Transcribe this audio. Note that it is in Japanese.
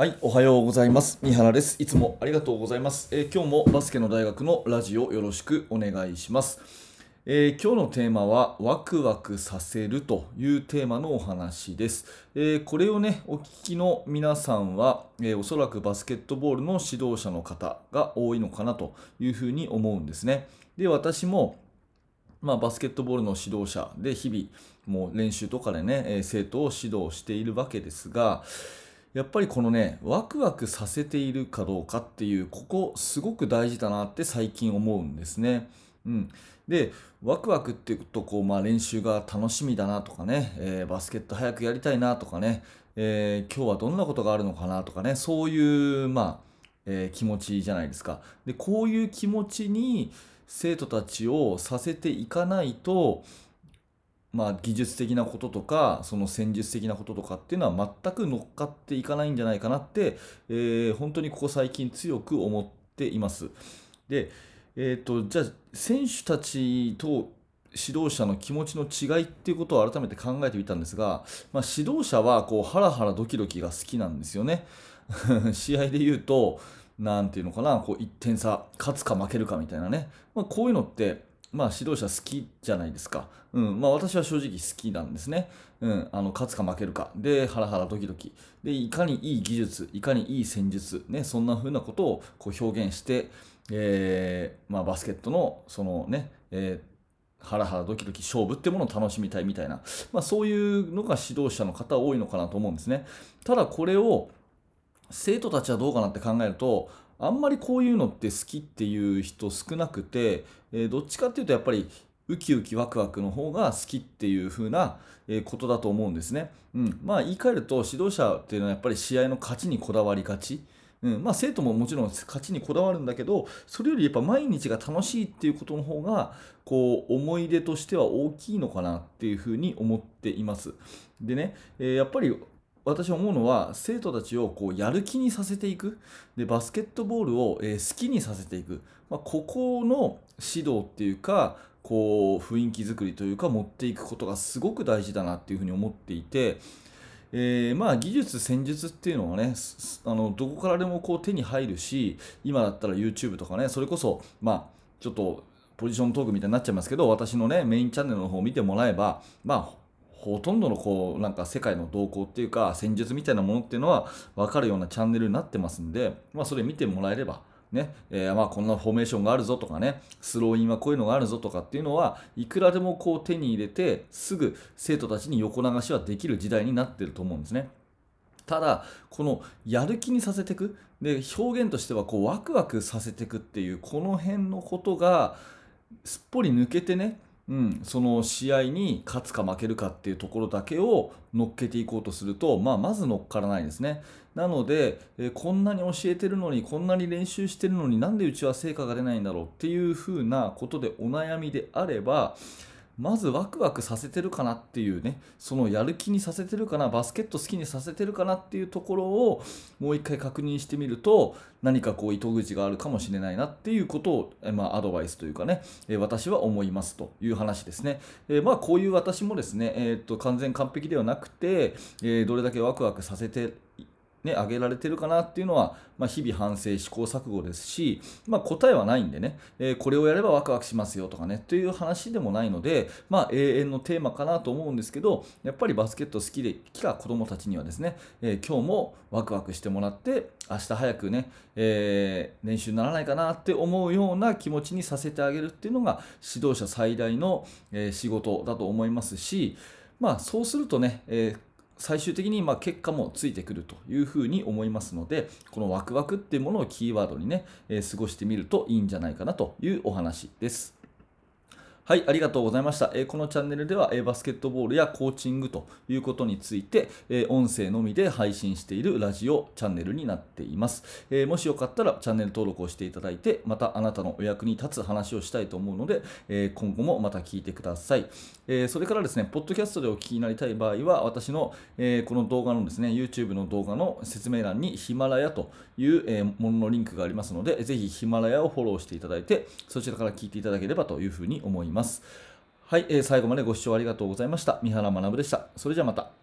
はい、おはようございます。三原です。いつもありがとうございます。えー今日もバスケの大学のラジオよろしくお願いします。えー今日のテーマはワクワクさせるというテーマのお話です。えーこれをね、お聞きの皆さんは、えおそらくバスケットボールの指導者の方が多いのかなというふうに思うんですね。で、私もまあ、バスケットボールの指導者で日々もう練習とかでね、え生徒を指導しているわけですがやっぱりこのねワクワクさせているかどうかっていうここすごく大事だなって最近思うんですね。うん、でワクワクっていうとこう、まあ、練習が楽しみだなとかね、えーバスケット早くやりたいなとかね、えー今日はどんなことがあるのかなとかねそういう、まあえー気持ちじゃないですか。でこういう気持ちに生徒たちをさせていかないと、まあ、技術的なこととかその戦術的なこととかっていうのは全く乗っかっていかないんじゃないかなって、えー本当にここ最近強く思っています。で、えー、とじゃあ選手たちと指導者の気持ちの違いっていうことを改めて考えてみたんですが、まあ、指導者はこうハラハラドキドキが好きなんですよね。試合で言うとなんていうのかなこう1点差勝つか負けるかみたいなね、まあ、こういうのって、まあ、指導者好きじゃないですか、うん。まあ、私は正直好きなんですね、うん、あの勝つか負けるか。でハラハラドキドキ。でいかにいい技術いかにいい戦術、ね、そんな風なことをこう表現して、えーまあ、バスケットのそのね、えーハラハラドキドキ勝負ってものを楽しみたいみたいな、まあ、そういうのが指導者の方多いのかなと思うんですね。ただこれを生徒たちはどうかなって考えるとあんまりこういうのって好きっていう人少なくて、えーどっちかっていうとやっぱりウキウキワクワクの方が好きっていう風なことだと思うんですね。うん、まあ言い換えると指導者っていうのはやっぱり試合の勝ちにこだわりがち。うんまあ、生徒ももちろん勝ちにこだわるんだけどそれよりやっぱ毎日が楽しいっていうことの方がこう思い出としては大きいのかなっていうふうに思っています。でね、えーやっぱり私思うのは生徒たちをこうやる気にさせていく。でバスケットボールを、え好きにさせていく、まあ、ここの指導っていうかこう雰囲気作りというか持っていくことがすごく大事だなっていうふうに思っていて、えーまあ技術戦術っていうのはねあのどこからでもこう手に入るし今だったら YouTube とかねそれこそまあちょっとポジショントークみたいになっちゃいますけど私のねメインチャンネルの方を見てもらえばまあほとんどのこうなんか世界の動向っていうか戦術みたいなものっていうのは分かるようなチャンネルになってますんで、まあ、それ見てもらえればねえーまあこんなフォーメーションがあるぞとかねスローインはこういうのがあるぞとかっていうのはいくらでもこう手に入れてすぐ生徒たちに横流しはできる時代になってると思うんですね。ただこのやる気にさせていくで表現としてはこうワクワクさせていくっていうこの辺のことがすっぽり抜けてね、うん、その試合に勝つか負けるかっていうところだけを乗っけていこうとすると、まあ、まず乗っからないですね。なので、えーこんなに教えてるのにこんなに練習してるのになんでうちは成果が出ないんだろうっていうふうなことでお悩みであればまずワクワクさせてるかなっていうねそのやる気にさせてるかなバスケット好きにさせてるかなっていうところをもう一回確認してみると何かこう糸口があるかもしれないなっていうことを、えまあ、アドバイスというかね、え私は思いますという話ですね。えまあこういう私もですね、えーっと完全完璧ではなくて、えどれだけワクワクさせてね、上げられてるかなっていうのは、まあ、日々反省、試行錯誤ですし、まあ、答えはないんでね、えーこれをやればワクワクしますよとかね、という話でもないので、まあ、永遠のテーマかなと思うんですけど、やっぱりバスケット好きで来た子どもたちにはですね、えー今日もワクワクしてもらって、明日早くね、えー練習にならないかなって思うような気持ちにさせてあげるっていうのが、指導者最大の、え仕事だと思いますし、まあ、そうするとね、えー最終的にまあ結果もついてくるというふうに思いますのでこのワクワクっていうものをキーワードにね、えー過ごしてみるといいんじゃないかなというお話です。はい、ありがとうございました。えーこのチャンネルでは、えーバスケットボールやコーチングということについて、えー音声のみで配信しているラジオチャンネルになっています。えもしよかったらチャンネル登録をしていただいて、またあなたのお役に立つ話をしたいと思うので、え今後もまた聞いてください。えそれからですね、ポッドキャストでお聞きになりたい場合は、私の、えこの動画のですね、YouTube の動画の説明欄にヒマラヤという、えもののリンクがありますので、ぜひヒマラヤをフォローしていただいて、そちらから聞いていただければというふうに思いますます。はい、えー最後までご視聴ありがとうございました。三原学でした。それじゃあまた。